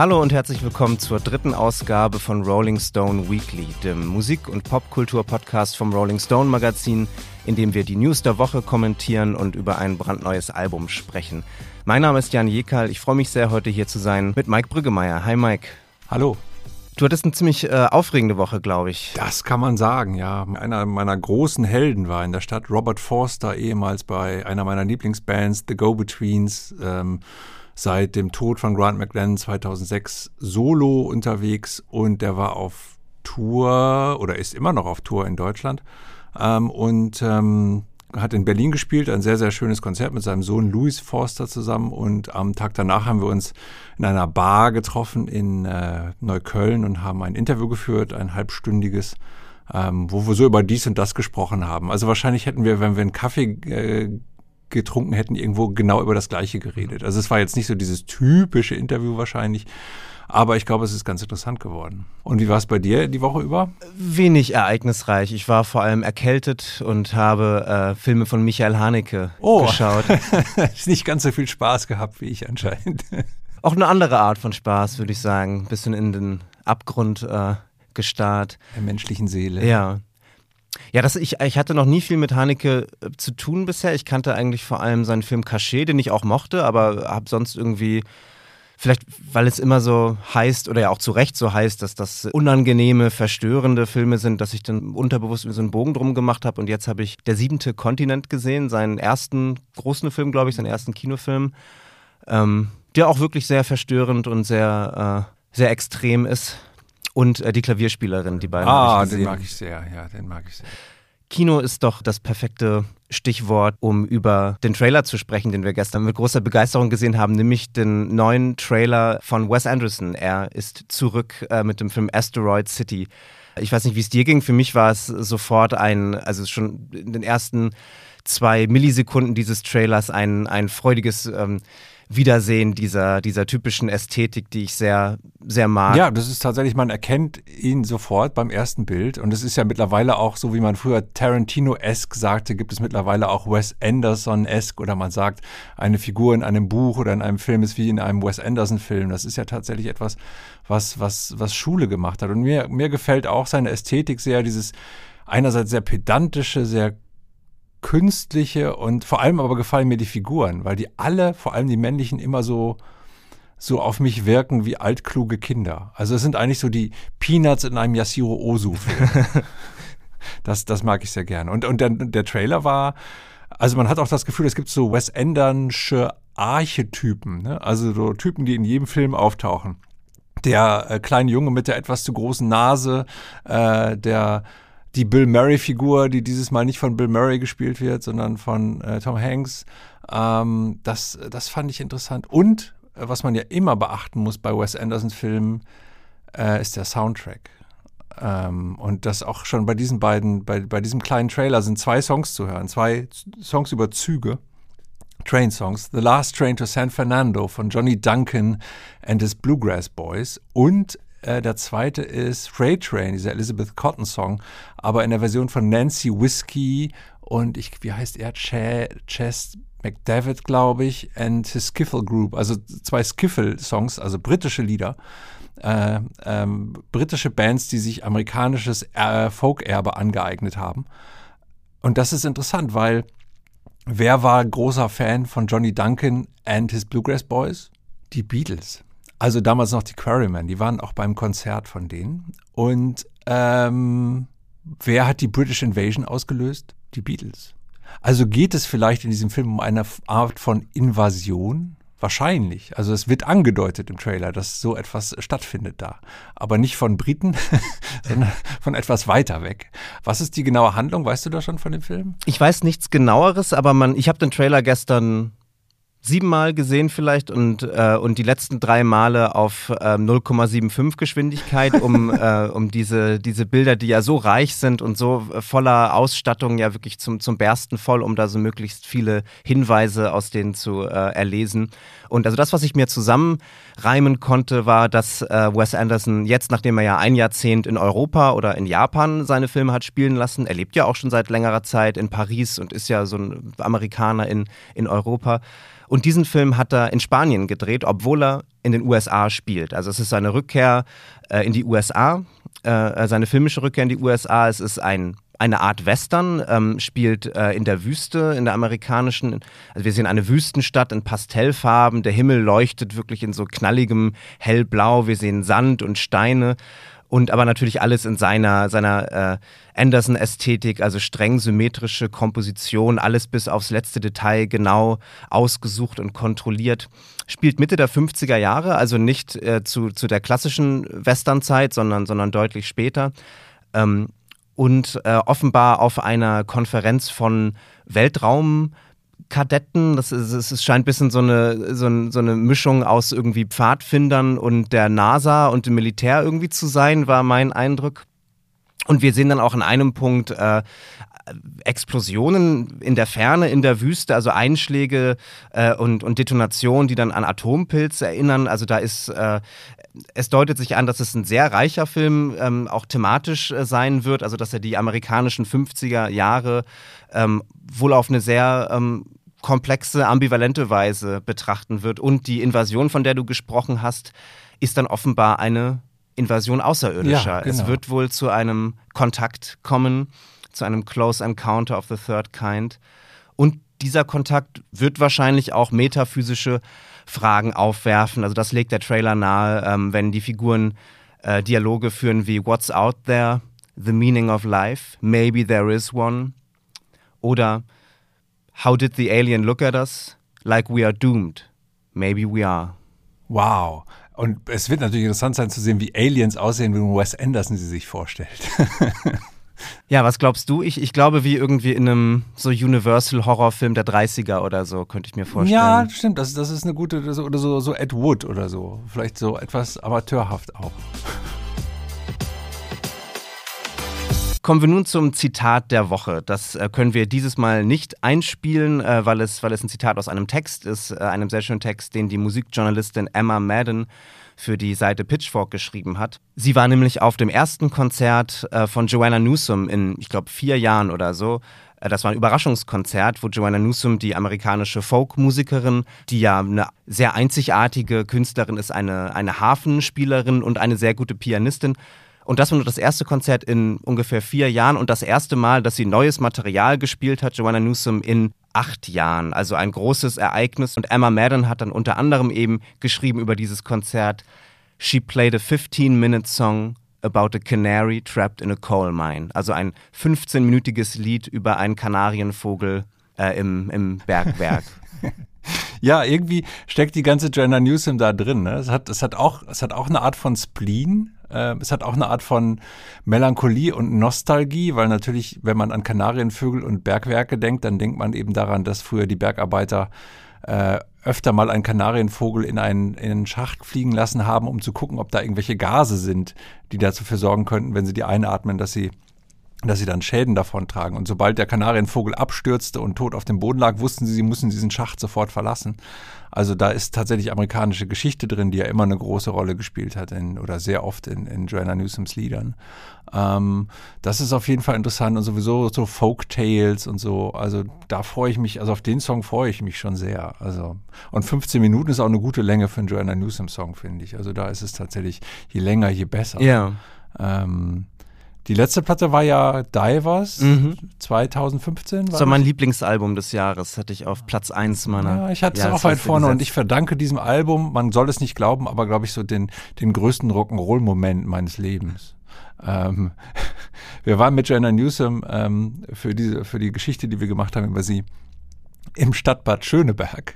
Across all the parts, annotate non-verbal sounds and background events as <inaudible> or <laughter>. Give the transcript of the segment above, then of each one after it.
Hallo und herzlich willkommen zur dritten Ausgabe von Rolling Stone Weekly, dem Musik- und Popkultur-Podcast vom Rolling Stone Magazin, in dem wir die News der Woche kommentieren und über ein brandneues Album sprechen. Mein Name ist Jan Jekal. Ich freue mich sehr, heute hier zu sein mit Mike Brüggemeier. Hi Mike. Hallo. Du hattest eine ziemlich äh, aufregende Woche, glaube ich. Das kann man sagen, ja. Einer meiner großen Helden war in der Stadt Robert Forster, ehemals bei einer meiner Lieblingsbands, The Go-Betweens, ähm, seit dem Tod von Grant McLennan 2006 solo unterwegs und der war auf Tour oder ist immer noch auf Tour in Deutschland ähm, und ähm, hat in Berlin gespielt, ein sehr, sehr schönes Konzert mit seinem Sohn Louis Forster zusammen. Und am Tag danach haben wir uns in einer Bar getroffen in äh, Neukölln und haben ein Interview geführt, ein halbstündiges, ähm, wo wir so über dies und das gesprochen haben. Also wahrscheinlich hätten wir, wenn wir einen Kaffee äh, getrunken hätten, irgendwo genau über das Gleiche geredet. Also es war jetzt nicht so dieses typische Interview wahrscheinlich, aber ich glaube, es ist ganz interessant geworden. Und wie war es bei dir die Woche über? Wenig ereignisreich. Ich war vor allem erkältet und habe äh, Filme von Michael Haneke oh. geschaut. <laughs> nicht ganz so viel Spaß gehabt wie ich anscheinend. <laughs> Auch eine andere Art von Spaß, würde ich sagen. Ein bisschen in den Abgrund äh, gestarrt. Der menschlichen Seele. Ja. Ja, das, ich, ich hatte noch nie viel mit Haneke äh, zu tun bisher. Ich kannte eigentlich vor allem seinen Film Cachet, den ich auch mochte, aber habe sonst irgendwie vielleicht, weil es immer so heißt oder ja auch zu Recht so heißt, dass das unangenehme, verstörende Filme sind, dass ich dann unterbewusst so einen Bogen drum gemacht habe. Und jetzt habe ich Der siebente Kontinent gesehen, seinen ersten großen Film, glaube ich, seinen ersten Kinofilm, ähm, der auch wirklich sehr verstörend und sehr, äh, sehr extrem ist. Und äh, die Klavierspielerin, die beiden. Ah, den mag ich sehr, ja, den mag ich sehr. Kino ist doch das perfekte Stichwort, um über den Trailer zu sprechen, den wir gestern mit großer Begeisterung gesehen haben, nämlich den neuen Trailer von Wes Anderson. Er ist zurück äh, mit dem Film Asteroid City. Ich weiß nicht, wie es dir ging. Für mich war es sofort ein, also schon in den ersten zwei Millisekunden dieses Trailers ein, ein freudiges ähm, Wiedersehen dieser, dieser typischen Ästhetik, die ich sehr, sehr mag. Ja, das ist tatsächlich, man erkennt ihn sofort beim ersten Bild. Und es ist ja mittlerweile auch, so wie man früher Tarantino-esque sagte, gibt es mittlerweile auch Wes Anderson-esque oder man sagt, eine Figur in einem Buch oder in einem Film ist wie in einem Wes Anderson-Film. Das ist ja tatsächlich etwas, was, was, was Schule gemacht hat. Und mir, mir gefällt auch seine Ästhetik sehr, dieses einerseits sehr pedantische, sehr künstliche und vor allem aber gefallen mir die Figuren, weil die alle, vor allem die männlichen, immer so so auf mich wirken wie altkluge Kinder. Also es sind eigentlich so die Peanuts in einem Yashiro Ozu-Film. <laughs> das, das mag ich sehr gerne. Und, und der, der Trailer war, also man hat auch das Gefühl, es gibt so Wes Andersche Archetypen, ne? also so Typen, die in jedem Film auftauchen. Der äh, kleine Junge mit der etwas zu großen Nase, äh, der die Bill Murray-Figur, die dieses Mal nicht von Bill Murray gespielt wird, sondern von äh, Tom Hanks. Ähm, das, das fand ich interessant. Und äh, was man ja immer beachten muss bei Wes Anderson-Filmen, äh, ist der Soundtrack. Ähm, und das auch schon bei diesen beiden, bei, bei diesem kleinen Trailer sind zwei Songs zu hören, zwei Songs über Züge. Train Songs, The Last Train to San Fernando von Johnny Duncan and his Bluegrass Boys und äh, der zweite ist Freight Train, dieser Elizabeth Cotton Song, aber in der Version von Nancy Whiskey und ich, wie heißt er? Ch Chess McDavid, glaube ich, and his Skiffle Group, also zwei Skiffle-Songs, also britische Lieder. Äh, ähm, britische Bands, die sich amerikanisches äh, Folk-Erbe angeeignet haben. Und das ist interessant, weil wer war großer Fan von Johnny Duncan and his Bluegrass Boys? Die Beatles. Also damals noch die Quarrymen, die waren auch beim Konzert von denen. Und ähm, wer hat die British Invasion ausgelöst? Die Beatles. Also geht es vielleicht in diesem Film um eine Art von Invasion? Wahrscheinlich. Also es wird angedeutet im Trailer, dass so etwas stattfindet da. Aber nicht von Briten, <laughs> sondern von etwas weiter weg. Was ist die genaue Handlung? Weißt du da schon von dem Film? Ich weiß nichts genaueres, aber man, ich habe den Trailer gestern siebenmal gesehen vielleicht und, äh, und die letzten drei Male auf äh, 0,75 Geschwindigkeit, um, <laughs> äh, um diese, diese Bilder, die ja so reich sind und so voller Ausstattung, ja wirklich zum, zum Bersten voll, um da so möglichst viele Hinweise aus denen zu äh, erlesen. Und also das, was ich mir zusammenreimen konnte, war, dass äh, Wes Anderson jetzt, nachdem er ja ein Jahrzehnt in Europa oder in Japan seine Filme hat spielen lassen, er lebt ja auch schon seit längerer Zeit in Paris und ist ja so ein Amerikaner in, in Europa Und diesen Film hat er in Spanien gedreht, obwohl er in den USA spielt. Also es ist seine Rückkehr äh, in die USA, äh, seine filmische Rückkehr in die USA. Es ist ein eine Art Western, ähm, spielt äh, in der Wüste, in der amerikanischen. Also wir sehen eine Wüstenstadt in Pastellfarben. Der Himmel leuchtet wirklich in so knalligem Hellblau. Wir sehen Sand und Steine und aber natürlich alles in seiner, seiner äh, Anderson-Ästhetik, also streng symmetrische Komposition, alles bis aufs letzte Detail genau ausgesucht und kontrolliert. Spielt Mitte der 50er Jahre, also nicht äh, zu, zu der klassischen Westernzeit, sondern, sondern deutlich später. Ähm, und äh, offenbar auf einer Konferenz von Weltraum- Kadetten. Das ist, es scheint ein bisschen so eine, so, ein, so, eine Mischung aus irgendwie Pfadfindern und der NASA und dem Militär irgendwie zu sein, war mein Eindruck. Und wir sehen dann auch in einem Punkt äh, Explosionen in der Ferne, in der Wüste, also Einschläge äh, und, und Detonationen, die dann an Atompilz erinnern. Also da ist, äh, es deutet sich an, dass es ein sehr reicher Film ähm, auch thematisch äh, sein wird, also dass er die amerikanischen 50er Jahre ähm, wohl auf eine sehr ähm, komplexe, ambivalente Weise betrachten wird. Und die Invasion, von der du gesprochen hast, ist dann offenbar eine Invasion außerirdischer. Ja, genau. Es wird wohl zu einem Kontakt kommen, zu einem Close Encounter of the Third Kind. Und dieser Kontakt wird wahrscheinlich auch metaphysische Fragen aufwerfen. Also das legt der Trailer nahe, ähm, wenn die Figuren äh, Dialoge führen wie What's out there? The meaning of life? Maybe there is one. Oder How did the alien look at us? Like we are doomed. Maybe we are. Wow. Und es wird natürlich interessant sein zu sehen, wie Aliens aussehen, wie Wes Anderson sie sich vorstellt. <laughs> ja, was glaubst du? Ich, ich glaube, wie irgendwie in einem so Universal-Horrorfilm der 30er oder so, könnte ich mir vorstellen. Ja, stimmt. Das, das ist eine gute, oder so, so Ed Wood oder so. Vielleicht so etwas amateurhaft auch. Kommen wir nun zum Zitat der Woche. Das äh, können wir dieses Mal nicht einspielen, äh, weil, es, weil es ein Zitat aus einem Text ist, äh, einem sehr schönen Text, den die Musikjournalistin Emma Madden für die Seite Pitchfork geschrieben hat. Sie war nämlich auf dem ersten Konzert äh, von Joanna Newsom in, ich glaube, vier Jahren oder so. Äh, das war ein Überraschungskonzert, wo Joanna Newsom, die amerikanische Folkmusikerin, die ja eine sehr einzigartige Künstlerin ist, eine, eine Hafenspielerin und eine sehr gute Pianistin, und das war nur das erste Konzert in ungefähr vier Jahren und das erste Mal, dass sie neues Material gespielt hat, Joanna Newsom, in acht Jahren. Also ein großes Ereignis. Und Emma Madden hat dann unter anderem eben geschrieben über dieses Konzert. She played a 15-minute song about a canary trapped in a coal mine. Also ein 15-minütiges Lied über einen Kanarienvogel äh, im, im Bergwerk. <laughs> ja, irgendwie steckt die ganze Joanna Newsom da drin. Ne? Es, hat, es, hat auch, es hat auch eine Art von Spleen, äh, es hat auch eine Art von Melancholie und Nostalgie, weil natürlich, wenn man an Kanarienvögel und Bergwerke denkt, dann denkt man eben daran, dass früher die Bergarbeiter äh, öfter mal einen Kanarienvogel in einen, in einen Schacht fliegen lassen haben, um zu gucken, ob da irgendwelche Gase sind, die dafür sorgen könnten, wenn sie die einatmen, dass sie dass sie dann Schäden davon tragen. Und sobald der Kanarienvogel abstürzte und tot auf dem Boden lag, wussten sie, sie müssen diesen Schacht sofort verlassen. Also da ist tatsächlich amerikanische Geschichte drin, die ja immer eine große Rolle gespielt hat in, oder sehr oft in, in Joanna Newsoms Liedern. Ähm, das ist auf jeden Fall interessant und sowieso so Folk Tales und so. Also da freue ich mich, also auf den Song freue ich mich schon sehr. Also und 15 Minuten ist auch eine gute Länge für einen Joanna Newsom Song, finde ich. Also da ist es tatsächlich je länger, je besser. Ja. Ähm, die letzte Platte war ja Divers, mhm. 2015. Das war mein Lieblingsalbum des Jahres, hatte ich auf Platz 1 meiner. Ja, ich hatte es auch weit vorne gesetzt. und ich verdanke diesem Album, man soll es nicht glauben, aber glaube ich so den, den größten Rock'n'Roll-Moment meines Lebens. Ähm, <laughs> wir waren mit Joanna Newsom ähm, für, diese, für die Geschichte, die wir gemacht haben über sie, im Stadtbad Schöneberg,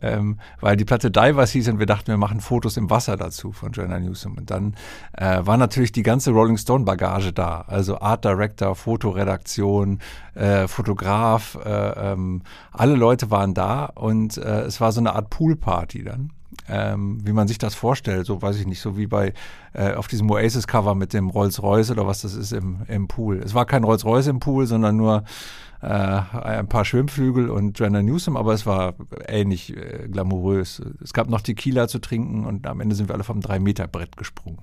ähm, weil die Platte Divers hieß und wir dachten, wir machen Fotos im Wasser dazu von Joanna Newsom. Und dann äh, war natürlich die ganze Rolling Stone Bagage da, also Art Director, Fotoredaktion, äh, Fotograf, äh, ähm, alle Leute waren da und äh, es war so eine Art Poolparty dann. Ähm, wie man sich das vorstellt, so weiß ich nicht, so wie bei äh, auf diesem Oasis-Cover mit dem Rolls-Royce oder was das ist im, im Pool. Es war kein Rolls-Royce im Pool, sondern nur äh, ein paar Schwimmflügel und Joanna Newsom, aber es war ähnlich äh, glamourös. Es gab noch Tequila zu trinken und am Ende sind wir alle vom 3-Meter-Brett gesprungen.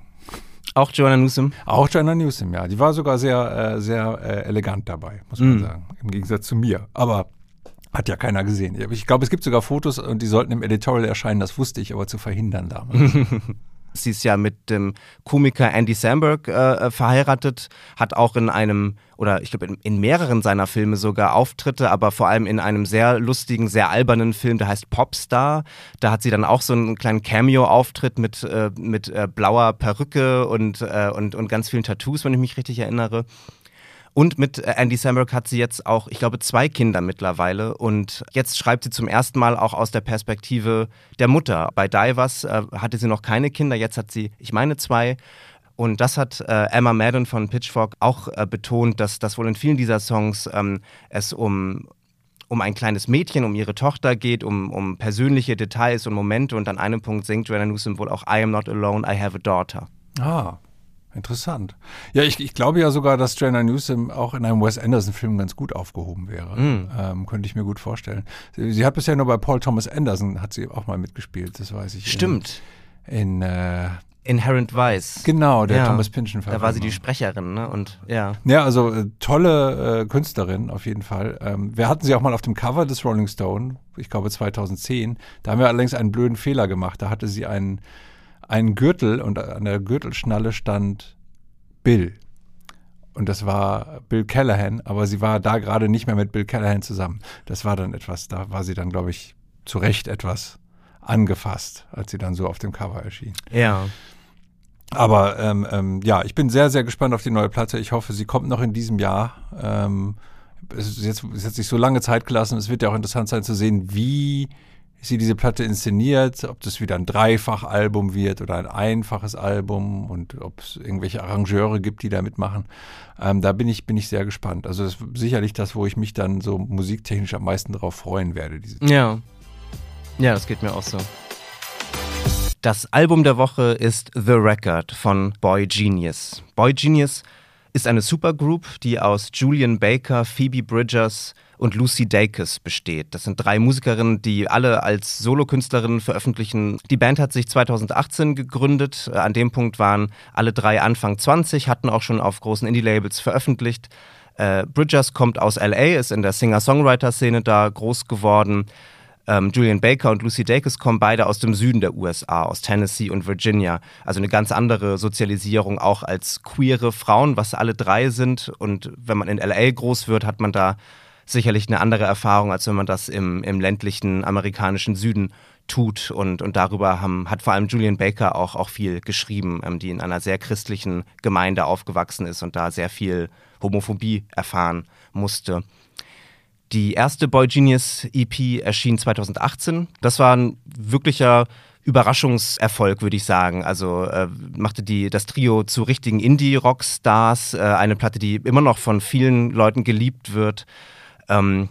Auch Joanna Newsom? Auch Joanna Newsom, ja. Die war sogar sehr, äh, sehr äh, elegant dabei, muss man mm. sagen. Im Gegensatz zu mir. Aber Hat ja keiner gesehen. Ich glaube, es gibt sogar Fotos und die sollten im Editorial erscheinen, das wusste ich, aber zu verhindern damals. <laughs> Sie ist ja mit dem Komiker Andy Samberg äh, äh, verheiratet, hat auch in einem, oder ich glaube in, in, mehreren seiner Filme sogar Auftritte, aber vor allem in einem sehr lustigen, sehr albernen Film, der heißt Popstar. Da hat sie dann auch so einen kleinen Cameo-Auftritt mit, äh, mit äh, blauer Perücke und, äh, und, und ganz vielen Tattoos, wenn ich mich richtig erinnere. Und mit äh, Andy Samberg hat sie jetzt auch, ich glaube, zwei Kinder mittlerweile. Und jetzt schreibt sie zum ersten Mal auch aus der Perspektive der Mutter. Bei Divers äh, hatte sie noch keine Kinder, jetzt hat sie, ich meine, zwei. Und das hat äh, Emma Madden von Pitchfork auch äh, betont, dass, dass wohl in vielen dieser Songs ähm, es um, um ein kleines Mädchen, um ihre Tochter geht, um, um persönliche Details und Momente. Und an einem Punkt singt Joanna Newsom wohl auch I am not alone, I have a daughter. Ah, Interessant. Ja, ich, ich glaube ja sogar, dass Joanna Newsom auch in einem Wes Anderson-Film ganz gut aufgehoben wäre. Mm. Ähm, könnte ich mir gut vorstellen. Sie, sie, hat bisher nur bei Paul Thomas Anderson hat sie auch mal mitgespielt, das weiß ich. Stimmt. In, in äh, Inherent Vice. Genau, der ja. Thomas Pynchon Da war sie die Sprecherin, ne? Und ja. Ja, also äh, tolle äh, Künstlerin auf jeden Fall. Ähm, wir hatten sie auch mal auf dem Cover des Rolling Stone, ich glaube 2010. Da haben wir allerdings einen blöden Fehler gemacht. Da hatte sie einen einen Gürtel und an der Gürtelschnalle stand Bill. Und das war Bill Callahan, aber sie war da gerade nicht mehr mit Bill Callahan zusammen. Das war dann etwas, da war sie dann, glaube ich, zu Recht etwas angefasst, als sie dann so auf dem Cover erschien. Ja. Aber ähm, ähm, ja, ich bin sehr, sehr gespannt auf die neue Platte. Ich hoffe, sie kommt noch in diesem Jahr. Ähm, es, ist jetzt, es hat sich so lange Zeit gelassen. Es wird ja auch interessant sein zu sehen, wie sie diese Platte inszeniert, ob das wieder ein Dreifachalbum wird oder ein einfaches Album und ob es irgendwelche Arrangeure gibt, die da mitmachen. Ähm, da bin ich, bin ich sehr gespannt. Also das ist sicherlich das, wo ich mich dann so musiktechnisch am meisten darauf freuen werde. ja. Ja, das geht mir auch so. Das Album der Woche ist The Record von Boy Genius. Boy Genius ist eine Supergroup, die aus Julian Baker, Phoebe Bridgers, und Lucy Dacus besteht. Das sind drei Musikerinnen, die alle als Solokünstlerinnen veröffentlichen. Die Band hat sich 2018 gegründet. Äh, an dem Punkt waren alle drei Anfang 20, hatten auch schon auf großen Indie-Labels veröffentlicht. Äh, Bridgers kommt aus LA, ist in der Singer-Songwriter-Szene da groß geworden. Ähm, Julian Baker und Lucy Dacus kommen beide aus dem Süden der USA, aus Tennessee und Virginia. Also eine ganz andere Sozialisierung auch als queere Frauen, was alle drei sind. Und wenn man in LA groß wird, hat man da sicherlich eine andere Erfahrung, als wenn man das im, im ländlichen amerikanischen Süden tut. Und, und darüber haben, hat vor allem Julian Baker auch, auch viel geschrieben, ähm, die in einer sehr christlichen Gemeinde aufgewachsen ist und da sehr viel Homophobie erfahren musste. Die erste Boy Genius EP erschien 2018. Das war ein wirklicher Überraschungserfolg, würde ich sagen. Also äh, machte die, das Trio zu richtigen Indie-Rockstars, äh, eine Platte, die immer noch von vielen Leuten geliebt wird ähm,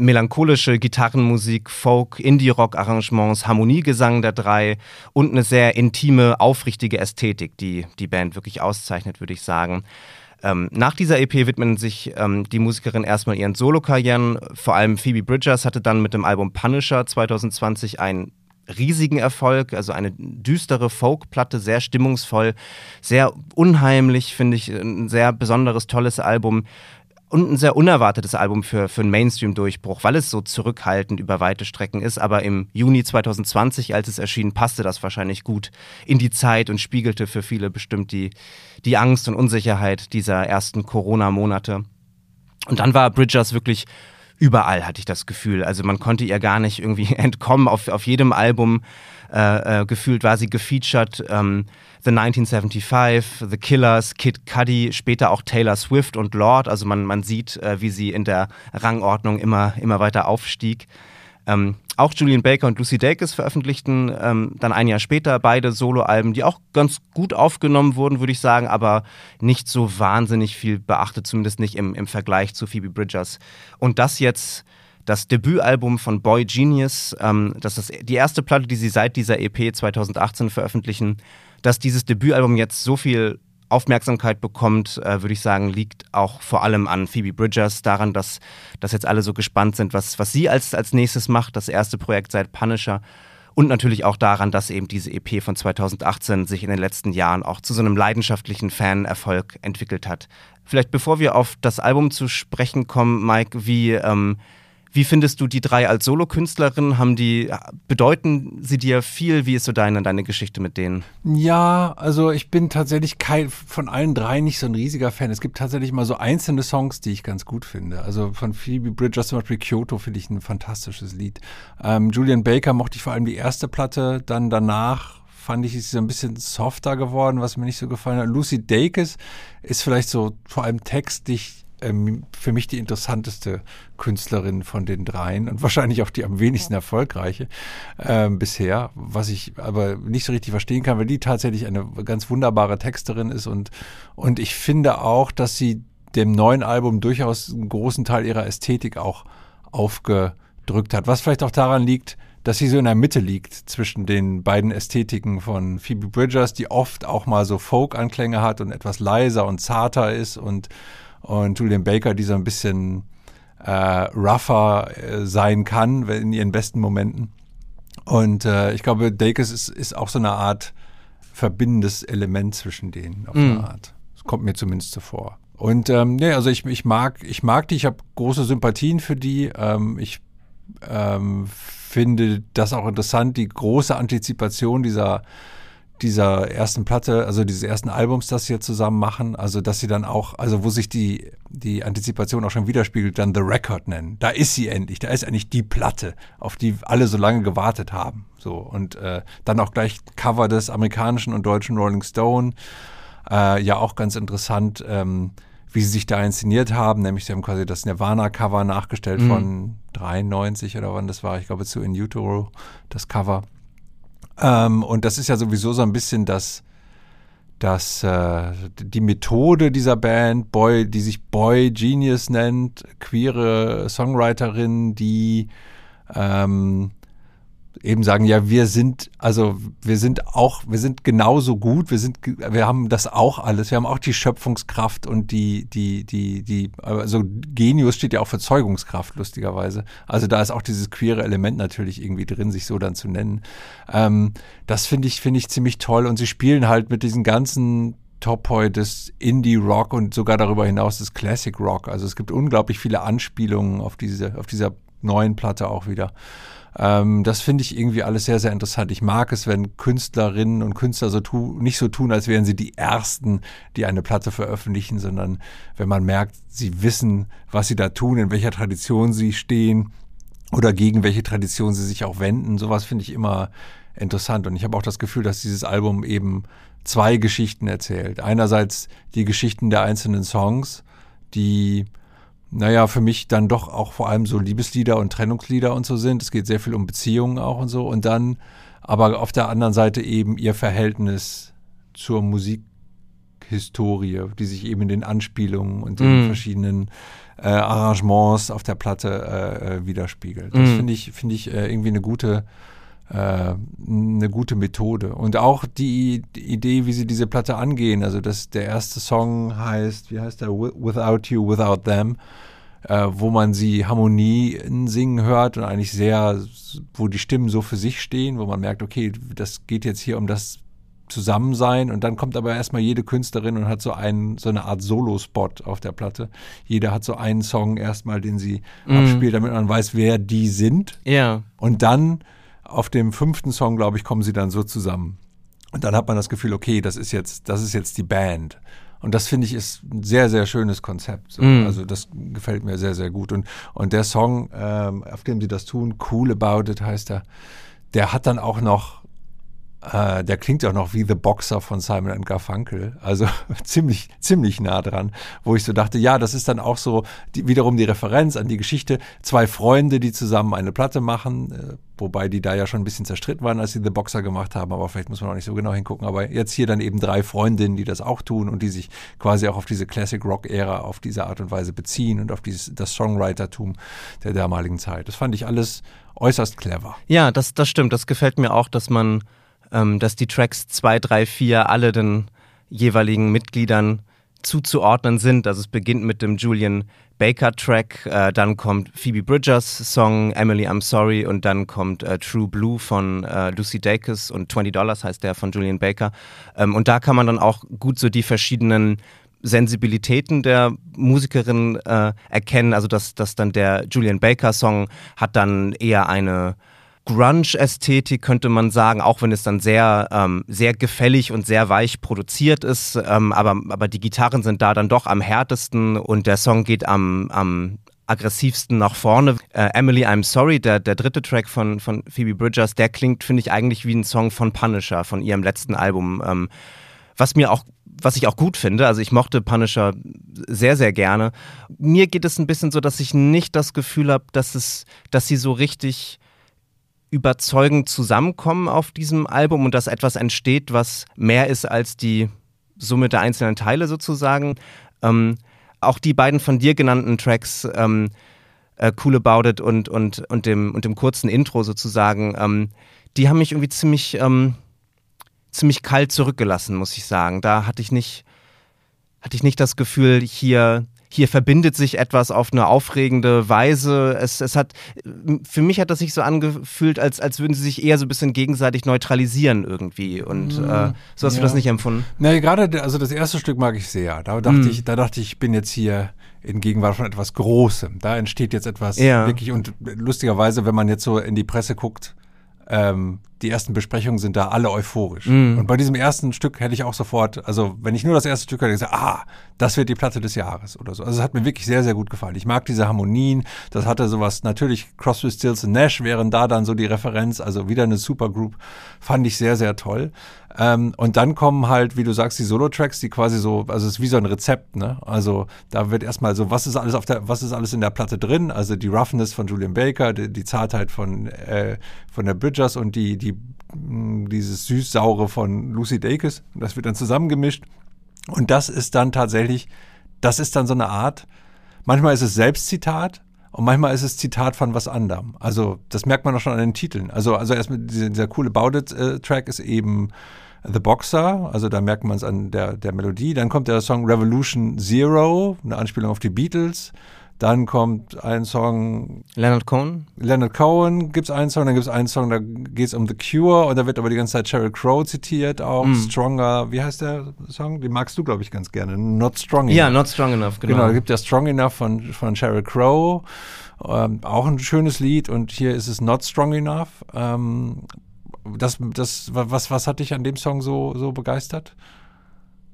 melancholische Gitarrenmusik, Folk, Indie-Rock-Arrangements, Harmoniegesang der drei und eine sehr intime, aufrichtige Ästhetik, die die Band wirklich auszeichnet, würde ich sagen. Ähm, nach dieser EP widmen sich ähm, die Musikerin erstmal ihren Solokarrieren. Vor allem Phoebe Bridgers hatte dann mit dem Album Punisher 2020 einen riesigen Erfolg, also eine düstere Folkplatte, sehr stimmungsvoll, sehr unheimlich, finde ich, ein sehr besonderes, tolles Album und ein sehr unerwartetes Album für, für einen Mainstream-Durchbruch, weil es so zurückhaltend über weite Strecken ist. Aber im Juni 2020, als es erschien, passte das wahrscheinlich gut in die Zeit und spiegelte für viele bestimmt die, die Angst und Unsicherheit dieser ersten Corona-Monate. Und dann war Bridgers wirklich überall, hatte ich das Gefühl. Also man konnte ihr gar nicht irgendwie <laughs> entkommen. Auf, auf jedem Album äh, äh, gefühlt war sie gefeatured. Ähm, The 1975, The Killers, Kid Cudi, später auch Taylor Swift und Lord. Also man, man sieht, äh, wie sie in der Rangordnung immer, immer weiter aufstieg. Ähm, auch Julian Baker und Lucy Dacus veröffentlichten ähm, dann ein Jahr später beide Soloalben, die auch ganz gut aufgenommen wurden, würde ich sagen, aber nicht so wahnsinnig viel beachtet, zumindest nicht im, im Vergleich zu Phoebe Bridgers. Und das jetzt das Debütalbum von Boy Genius, ähm, das ist die erste Platte, die sie seit dieser EP 2018 veröffentlichen dass dieses Debütalbum jetzt so viel Aufmerksamkeit bekommt, äh, würde ich sagen, liegt auch vor allem an Phoebe Bridgers, daran, dass, dass jetzt alle so gespannt sind, was, was sie als, als nächstes macht, das erste Projekt seit Punisher. Und natürlich auch daran, dass eben diese EP von 2018 sich in den letzten Jahren auch zu so einem leidenschaftlichen Fanerfolg entwickelt hat. Vielleicht bevor wir auf das Album zu sprechen kommen, Mike, wie, ähm, Wie findest du die drei als Solokünstlerin? Haben die, bedeuten sie dir viel? Wie ist so deine, deine Geschichte mit denen? Ja, also ich bin tatsächlich kein, von allen drei nicht so ein riesiger Fan. Es gibt tatsächlich mal so einzelne Songs, die ich ganz gut finde. Also von Phoebe Bridgers zum Beispiel Kyoto finde ich ein fantastisches Lied. Ähm, Julian Baker mochte ich vor allem die erste Platte, dann danach fand ich, ist sie so ein bisschen softer geworden, was mir nicht so gefallen hat. Lucy Dacus ist vielleicht so vor allem textlich ähm, für mich die interessanteste Künstlerin von den dreien und wahrscheinlich auch die am wenigsten erfolgreiche ähm, bisher, was ich aber nicht so richtig verstehen kann, weil die tatsächlich eine ganz wunderbare Texterin ist und, und ich finde auch, dass sie dem neuen Album durchaus einen großen Teil ihrer Ästhetik auch aufgedrückt hat, was vielleicht auch daran liegt, dass sie so in der Mitte liegt zwischen den beiden Ästhetiken von Phoebe Bridgers, die oft auch mal so Folk-Anklänge hat und etwas leiser und zarter ist und und Julian Baker, die so ein bisschen äh, rougher äh, sein kann in ihren besten Momenten. Und äh, ich glaube, Dacus ist, ist auch so eine Art verbindendes Element zwischen denen, auf mm. eine Art. Das kommt mir zumindest so vor. Und ähm, nee, also ich, ich mag, ich mag die, ich habe große Sympathien für die. Ähm, ich ähm, finde das auch interessant, die große Antizipation dieser dieser ersten Platte, also dieses ersten Albums, das sie zusammen machen, also dass sie dann auch, also wo sich die, die Antizipation auch schon widerspiegelt, dann The Record nennen. Da ist sie endlich, da ist eigentlich die Platte, auf die alle so lange gewartet haben. So, und äh, dann auch gleich Cover des amerikanischen und deutschen Rolling Stone. Äh, ja, auch ganz interessant, ähm, wie sie sich da inszeniert haben, nämlich sie haben quasi das Nirvana-Cover nachgestellt mhm. von 93 oder wann das war, ich glaube zu In Utero, das Cover. Ähm, und das ist ja sowieso so ein bisschen das, das, äh, die Methode dieser Band, Boy, die sich Boy Genius nennt, queere Songwriterin, die ähm, eben sagen, ja, wir sind, also wir sind auch, wir sind genauso gut, wir sind, wir haben das auch alles, wir haben auch die Schöpfungskraft und die, die, die, die, also Genius steht ja auch für Zeugungskraft, lustigerweise. Also da ist auch dieses queere Element natürlich irgendwie drin, sich so dann zu nennen. Ähm, das finde ich, finde ich ziemlich toll und sie spielen halt mit diesen ganzen Topoi des Indie-Rock und sogar darüber hinaus des Classic-Rock. Also es gibt unglaublich viele Anspielungen auf diese, auf dieser neuen Platte auch wieder. Ähm, das finde ich irgendwie alles sehr, sehr interessant. Ich mag es, wenn Künstlerinnen und Künstler so tu, nicht so tun, als wären sie die Ersten, die eine Platte veröffentlichen, sondern wenn man merkt, sie wissen, was sie da tun, in welcher Tradition sie stehen oder gegen welche Tradition sie sich auch wenden. Sowas finde ich immer interessant. Und ich habe auch das Gefühl, dass dieses Album eben zwei Geschichten erzählt. Einerseits die Geschichten der einzelnen Songs, die naja, für mich dann doch auch vor allem so Liebeslieder und Trennungslieder und so sind. Es geht sehr viel um Beziehungen auch und so. Und dann aber auf der anderen Seite eben ihr Verhältnis zur Musikhistorie, die sich eben in den Anspielungen und den mm. verschiedenen äh, Arrangements auf der Platte äh, äh widerspiegelt. Das mm. finde ich, finde ich äh, irgendwie eine gute, eine gute Methode. Und auch die, die, Idee, wie sie diese Platte angehen. Also dass der erste Song heißt, wie heißt der? Without You, Without Them. Äh, wo man sie Harmonien singen hört und eigentlich sehr, wo die Stimmen so für sich stehen, wo man merkt, okay, das geht jetzt hier um das Zusammensein und dann kommt aber erstmal jede Künstlerin und hat so einen, so eine Art Solo-Spot auf der Platte. Jeder hat so einen Song erstmal, den sie mm. abspielt, damit man weiß, wer die sind. Ja. Und dann auf dem fünften Song, glaube ich, kommen sie dann so zusammen. Und dann hat man das Gefühl, okay, das ist jetzt, das ist jetzt die Band. Und das finde ich ist ein sehr, sehr schönes Konzept. So. Mm. Also das gefällt mir sehr, sehr gut. Und, und der Song, ähm, auf dem sie das tun, Cool About It heißt er, der hat dann auch noch äh, der klingt ja auch noch wie The Boxer von Simon Garfunkel, also <laughs> ziemlich, ziemlich nah dran, wo ich so dachte, ja, das ist dann auch so die, wiederum die Referenz an die Geschichte. Zwei Freunde, die zusammen eine Platte machen, äh, wobei die da ja schon ein bisschen zerstritten waren, als sie The Boxer gemacht haben, aber vielleicht muss man auch nicht so genau hingucken. Aber jetzt hier dann eben drei Freundinnen, die das auch tun und die sich quasi auch auf diese Classic Rock-Ära auf diese Art und Weise beziehen und auf dieses, das Songwritertum der damaligen Zeit. Das fand ich alles äußerst clever. Ja, das, das stimmt. Das gefällt mir auch, dass man ähm, dass die Tracks 2, 3, 4 alle den jeweiligen Mitgliedern zuzuordnen sind. Also es beginnt mit dem Julian Baker Track, äh, dann kommt Phoebe Bridgers Song Emily I'm Sorry und dann kommt äh, True Blue von äh, Lucy Dacus und 20 Dollars heißt der von Julian Baker. Ähm, und da kann man dann auch gut so die verschiedenen Sensibilitäten der Musikerin äh, erkennen. Also dass, dass dann der Julian Baker Song hat dann eher eine Grunge-Ästhetik, könnte man sagen, auch wenn es dann sehr, ähm, sehr gefällig und sehr weich produziert ist. Ähm, aber, aber die Gitarren sind da dann doch am härtesten und der Song geht am, am aggressivsten nach vorne. Äh, Emily, I'm Sorry, der, der dritte Track von, von Phoebe Bridgers, der klingt, finde ich, eigentlich wie ein Song von Punisher, von ihrem letzten Album. Ähm, was mir auch was ich auch gut finde. Also ich mochte Punisher sehr, sehr gerne. Mir geht es ein bisschen so, dass ich nicht das Gefühl habe, dass es, dass sie so richtig überzeugend zusammenkommen auf diesem Album und dass etwas entsteht, was mehr ist als die Summe der einzelnen Teile sozusagen. Ähm, auch die beiden von dir genannten Tracks, ähm, äh, Cool About It und, und, und, dem, und dem kurzen Intro sozusagen, ähm, die haben mich irgendwie ziemlich, ähm, ziemlich kalt zurückgelassen, muss ich sagen. Da hatte ich nicht, hatte ich nicht das Gefühl, hier hier verbindet sich etwas auf eine aufregende Weise. Es, es hat, für mich hat das sich so angefühlt, als, als würden sie sich eher so ein bisschen gegenseitig neutralisieren irgendwie. Und äh, mhm. so hast ja. du das nicht empfunden? Na, gerade, also das erste Stück mag ich sehr. Da dachte mhm. ich, da dachte ich, ich bin jetzt hier in Gegenwart von etwas Großem. Da entsteht jetzt etwas ja. wirklich und lustigerweise, wenn man jetzt so in die Presse guckt, ähm, die ersten Besprechungen sind da alle euphorisch. Mm. Und bei diesem ersten Stück hätte ich auch sofort, also wenn ich nur das erste Stück hätte, gesagt, ah, das wird die Platte des Jahres oder so. Also es hat mir wirklich sehr, sehr gut gefallen. Ich mag diese Harmonien. Das hatte sowas, natürlich Crosby, Stills und Nash wären da dann so die Referenz. Also wieder eine Supergroup. Fand ich sehr, sehr toll. Ähm, und dann kommen halt, wie du sagst, die Solo-Tracks, die quasi so, also es ist wie so ein Rezept, ne? Also da wird erstmal so, was ist alles auf der, was ist alles in der Platte drin? Also die Roughness von Julian Baker, die, die Zartheit von, äh, von der Bridgers und die, die, mh, dieses süß-saure von Lucy Dacus. Das wird dann zusammengemischt. Und das ist dann tatsächlich, das ist dann so eine Art, manchmal ist es Selbstzitat, und manchmal ist es Zitat von was anderem. Also, das merkt man auch schon an den Titeln. Also, also erstmal dieser, dieser coole äh, ist eben The Boxer, also da merkt man es an der, der Melodie. Dann kommt der Song Revolution Zero, eine Anspielung auf die Beatles. Dann kommt ein Song. Leonard Cohen? Leonard Cohen gibt es einen Song, dann gibt es einen Song, da geht es um The Cure und da wird aber die ganze Zeit Sheryl Crow zitiert, auch mm. Stronger. Wie heißt der Song? Den magst du, glaube ich, ganz gerne. Not Strong Enough. Ja, Not Strong Enough, genau. Genau, da gibt es ja Strong Enough von, von Sheryl Crow. Ähm, auch ein schönes Lied und hier ist es Not Strong Enough. Ähm, das, das, was, was hat dich an dem Song so, so begeistert?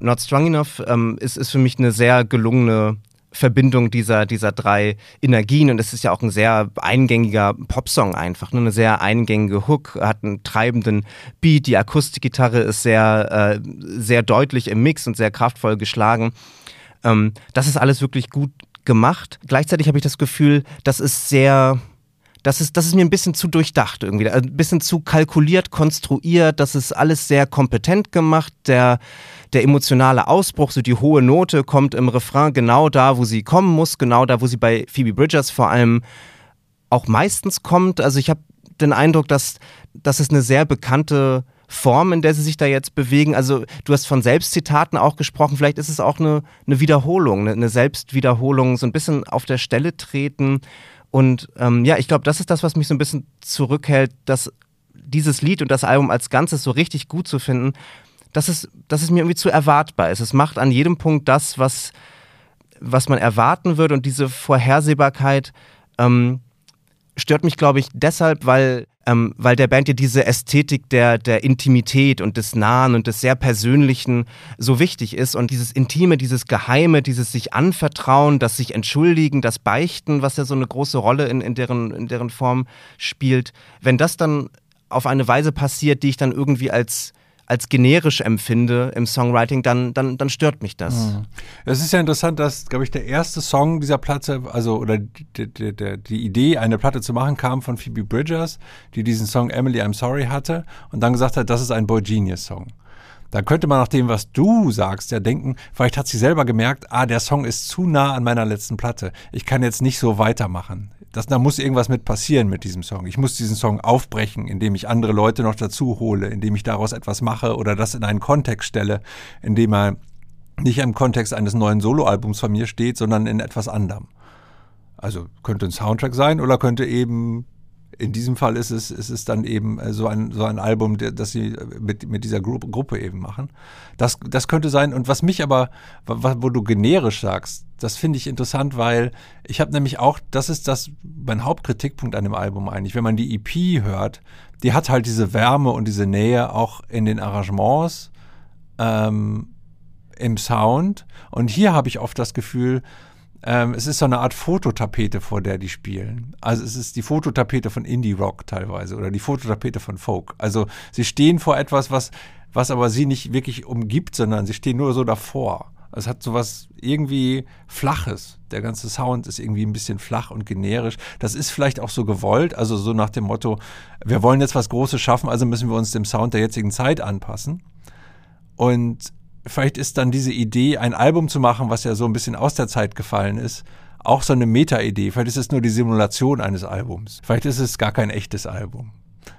Not Strong Enough ähm, ist, ist für mich eine sehr gelungene Verbindung dieser, dieser drei Energien und es ist ja auch ein sehr eingängiger Popsong einfach, ne? eine sehr eingängige Hook, hat einen treibenden Beat, die Akustikgitarre ist sehr, äh, sehr deutlich im Mix und sehr kraftvoll geschlagen. Ähm, das ist alles wirklich gut gemacht. Gleichzeitig habe ich das Gefühl, das ist sehr, das ist, das ist mir ein bisschen zu durchdacht irgendwie, ein bisschen zu kalkuliert, konstruiert, das ist alles sehr kompetent gemacht. Der, der emotionale Ausbruch, so die hohe Note kommt im Refrain genau da, wo sie kommen muss, genau da, wo sie bei Phoebe Bridgers vor allem auch meistens kommt. Also ich habe den Eindruck, dass, dass es eine sehr bekannte Form, in der sie sich da jetzt bewegen. Also du hast von Selbstzitaten auch gesprochen, vielleicht ist es auch eine, eine Wiederholung, eine Selbstwiederholung, so ein bisschen auf der Stelle treten. Und ähm, ja, ich glaube, das ist das, was mich so ein bisschen zurückhält, dass dieses Lied und das Album als Ganzes so richtig gut zu finden, dass es, dass es mir irgendwie zu erwartbar ist. Es macht an jedem Punkt das, was, was man erwarten würde und diese Vorhersehbarkeit ähm, stört mich, glaube ich, deshalb, weil, ähm, weil der Band ja diese Ästhetik der, der Intimität und des Nahen und des sehr Persönlichen so wichtig ist und dieses Intime, dieses Geheime, dieses sich anvertrauen, das sich entschuldigen, das Beichten, was ja so eine große Rolle in, in, deren, in deren Form spielt, wenn das dann auf eine Weise passiert, die ich dann irgendwie als als generisch empfinde im Songwriting, dann, dann, dann stört mich das. Mhm. Es ist ja interessant, dass, glaube ich, der erste Song dieser Platte, also oder die, die, die, die, Idee, eine Platte zu machen, kam von Phoebe Bridgers, die diesen Song Emily I'm Sorry hatte und dann gesagt hat, das ist ein Boy Genius Song. Da könnte man nach dem, was du sagst, ja denken, vielleicht hat sie selber gemerkt, ah, der Song ist zu nah an meiner letzten Platte. Ich kann jetzt nicht so weitermachen das, da muss irgendwas mit passieren mit diesem Song. Ich muss diesen Song aufbrechen, indem ich andere Leute noch dazu hole, indem ich daraus etwas mache oder das in einen Kontext stelle, in dem er nicht im Kontext eines neuen Soloalbums von mir steht, sondern in etwas anderem. Also könnte ein Soundtrack sein oder könnte eben In diesem Fall ist es, ist es dann eben äh, so ein, so ein Album, das sie mit, mit dieser Gru Gruppe eben machen. Das, das könnte sein. Und was mich aber, wo du generisch sagst, das finde ich interessant, weil ich habe nämlich auch, das ist das mein Hauptkritikpunkt an dem Album eigentlich. Wenn man die EP hört, die hat halt diese Wärme und diese Nähe auch in den Arrangements, ähm, im Sound. Und hier habe ich oft das Gefühl, ähm, es ist so eine Art Fototapete, vor der die spielen. Also es ist die Fototapete von Indie-Rock teilweise oder die Fototapete von Folk. Also sie stehen vor etwas, was, was aber sie nicht wirklich umgibt, sondern sie stehen nur so davor. Es hat so was irgendwie Flaches. Der ganze Sound ist irgendwie ein bisschen flach und generisch. Das ist vielleicht auch so gewollt, also so nach dem Motto, wir wollen jetzt was Großes schaffen, also müssen wir uns dem Sound der jetzigen Zeit anpassen. Und vielleicht ist dann diese Idee, ein Album zu machen, was ja so ein bisschen aus der Zeit gefallen ist, auch so eine Meta-Idee. Vielleicht ist es nur die Simulation eines Albums. Vielleicht ist es gar kein echtes Album.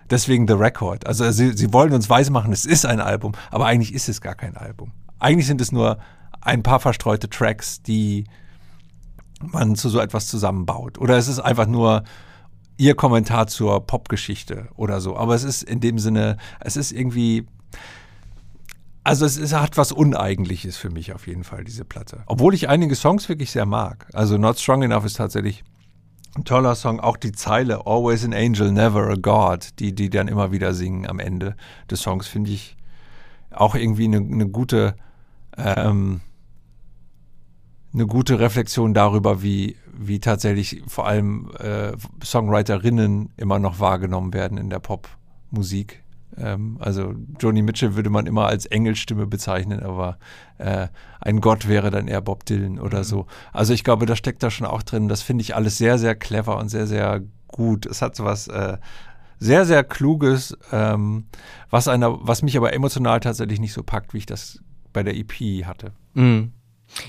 Deswegen The Record. Also sie, sie wollen uns weismachen, es ist ein Album, aber eigentlich ist es gar kein Album. Eigentlich sind es nur ein paar verstreute Tracks, die man zu so etwas zusammenbaut. Oder es ist einfach nur ihr Kommentar zur Popgeschichte oder so. Aber es ist in dem Sinne, es ist irgendwie, also es, es, hat was Uneigentliches für mich auf jeden Fall, diese Platte. Obwohl ich einige Songs wirklich sehr mag. Also Not Strong Enough ist tatsächlich ein toller Song. Auch die Zeile Always an Angel, Never a God, die die dann immer wieder singen am Ende des Songs, finde ich auch irgendwie eine, eine gute ähm, eine gute Reflexion darüber, wie, wie tatsächlich vor allem äh, Songwriterinnen immer noch wahrgenommen werden in der Popmusik. Ähm, also Joni Mitchell würde man immer als Engelstimme bezeichnen, aber äh, ein Gott wäre dann eher Bob Dylan oder mhm. so. Also ich glaube, da steckt da schon auch drin. Das finde ich alles sehr, sehr clever und sehr, sehr gut. Es hat so was äh, sehr, sehr Kluges, ähm, was, einer, was mich aber emotional tatsächlich nicht so packt, wie ich das bei der EP hatte. Mhm.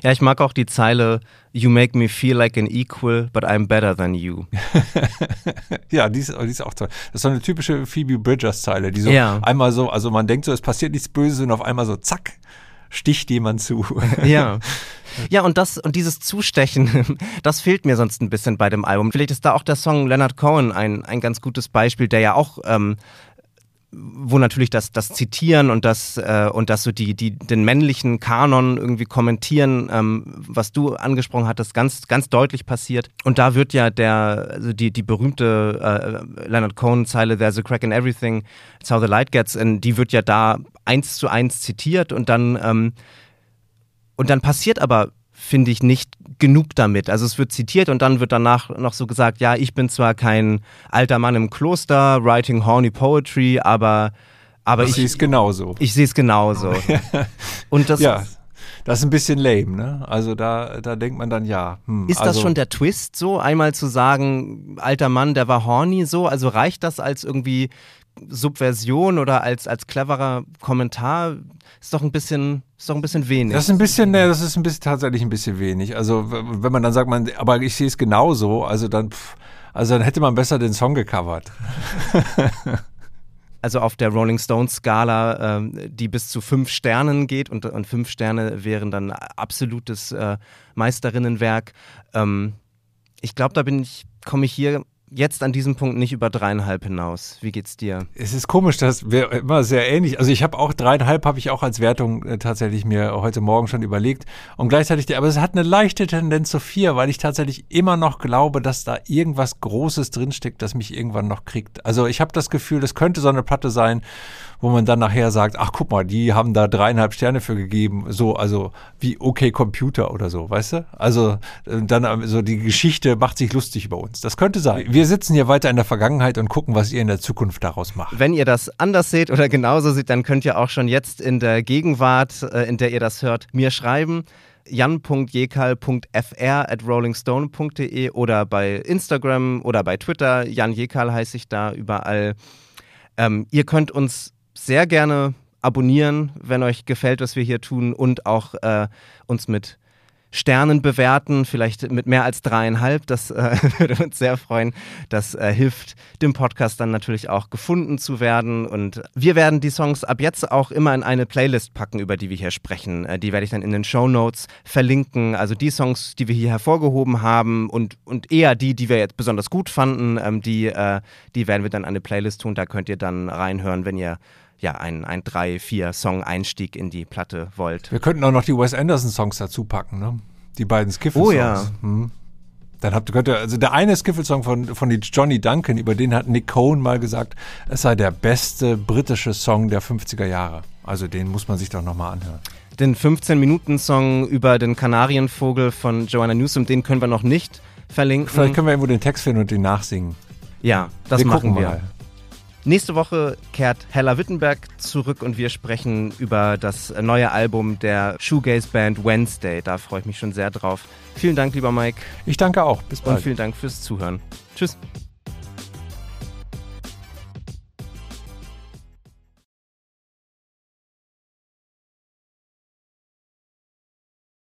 Ja, ich mag auch die Zeile You make me feel like an equal, but I'm better than you. <laughs> ja, die ist, die ist, auch toll. Das ist so eine typische Phoebe Bridgers-Zeile, die so ja. einmal so, also man denkt so, es passiert nichts Böses und auf einmal so, zack, sticht jemand zu. <laughs> ja. Ja, und das und dieses Zustechen, <laughs> das fehlt mir sonst ein bisschen bei dem Album. Vielleicht ist da auch der Song Leonard Cohen ein, ein ganz gutes Beispiel, der ja auch ähm, wo natürlich das, das Zitieren und das, äh, und das so die, die, den männlichen Kanon irgendwie kommentieren, ähm, was du angesprochen hattest, ganz, ganz deutlich passiert. Und da wird ja der, also die, die berühmte äh, Leonard Cohen-Zeile, There's a crack in everything, it's how the light gets in, die wird ja da eins zu eins zitiert und dann, ähm, und dann passiert aber finde ich, nicht genug damit. Also es wird zitiert und dann wird danach noch so gesagt, ja, ich bin zwar kein alter Mann im Kloster, writing horny poetry, aber, aber ich, ich sehe es genauso. Ich sehe es genauso. <laughs> und das ja. Das ist ein bisschen lame, ne? Also da, da denkt man dann, ja. Hm, ist also das schon der Twist so, einmal zu sagen, alter Mann, der war horny so? Also reicht das als irgendwie Subversion oder als, als cleverer Kommentar? Ist doch ein bisschen, ist doch ein bisschen wenig. Das ist ein bisschen, ne, das ist ein bisschen tatsächlich ein bisschen wenig. Also wenn man dann sagt, man, aber ich sehe es genauso, also dann, pff, also dann hätte man besser den Song gecovert. <laughs> also auf der Rolling Stones Skala, ähm, die bis zu fünf Sternen geht und, und fünf Sterne wären dann absolutes äh, Meisterinnenwerk. Ähm, ich glaube, da bin ich, komme ich hier jetzt an diesem Punkt nicht über dreieinhalb hinaus. Wie geht's dir? Es ist komisch, dass wir immer sehr ähnlich. Also ich habe auch dreieinhalb, habe ich auch als Wertung äh, tatsächlich mir heute Morgen schon überlegt. Und gleichzeitig, aber es hat eine leichte Tendenz zu vier, weil ich tatsächlich immer noch glaube, dass da irgendwas Großes drinsteckt, das mich irgendwann noch kriegt. Also ich habe das Gefühl, das könnte so eine Platte sein, wo man dann nachher sagt, ach guck mal, die haben da dreieinhalb Sterne für gegeben, so, also wie okay Computer oder so, weißt du? Also äh, dann so also die Geschichte macht sich lustig über uns. Das könnte sein. Wir sitzen hier weiter in der Vergangenheit und gucken, was ihr in der Zukunft daraus macht. Wenn ihr das anders seht oder genauso seht, dann könnt ihr auch schon jetzt in der Gegenwart, äh, in der ihr das hört, mir schreiben jan.jekal.fr at rollingstone.de oder bei Instagram oder bei Twitter. Jan Jekal heiße ich da überall. Ähm, ihr könnt uns sehr gerne abonnieren, wenn euch gefällt, was wir hier tun und auch äh, uns mit Sternen bewerten, vielleicht mit mehr als dreieinhalb. Das äh, <laughs> würde uns sehr freuen. Das äh, hilft dem Podcast dann natürlich auch gefunden zu werden. Und wir werden die Songs ab jetzt auch immer in eine Playlist packen, über die wir hier sprechen. Äh, die werde ich dann in den Show Notes verlinken. Also die Songs, die wir hier hervorgehoben haben und, und eher die, die wir jetzt besonders gut fanden, ähm, die, äh, die werden wir dann an eine Playlist tun. Da könnt ihr dann reinhören, wenn ihr ja, ein, ein drei, vier Song-Einstieg in die Platte wollt. Wir könnten auch noch die Wes Anderson-Songs dazu packen, ne? Die beiden Skiffle-Songs. Oh ja. Hm. Dann habt ihr, könnt ihr, also der eine Skiffle-Song von, von Johnny Duncan, über den hat Nick Cohen mal gesagt, es sei der beste britische Song der 50er Jahre. Also den muss man sich doch nochmal anhören. Den 15-Minuten-Song über den Kanarienvogel von Joanna Newsom, den können wir noch nicht verlinken. Vielleicht können wir irgendwo den Text finden und den nachsingen. Ja, das wir machen wir. Mal. Nächste Woche kehrt Hella Wittenberg zurück und wir sprechen über das neue Album der Shoegaze-Band Wednesday. Da freue ich mich schon sehr drauf. Vielen Dank, lieber Mike. Ich danke auch. Bis bald. Und vielen Dank fürs Zuhören. Tschüss.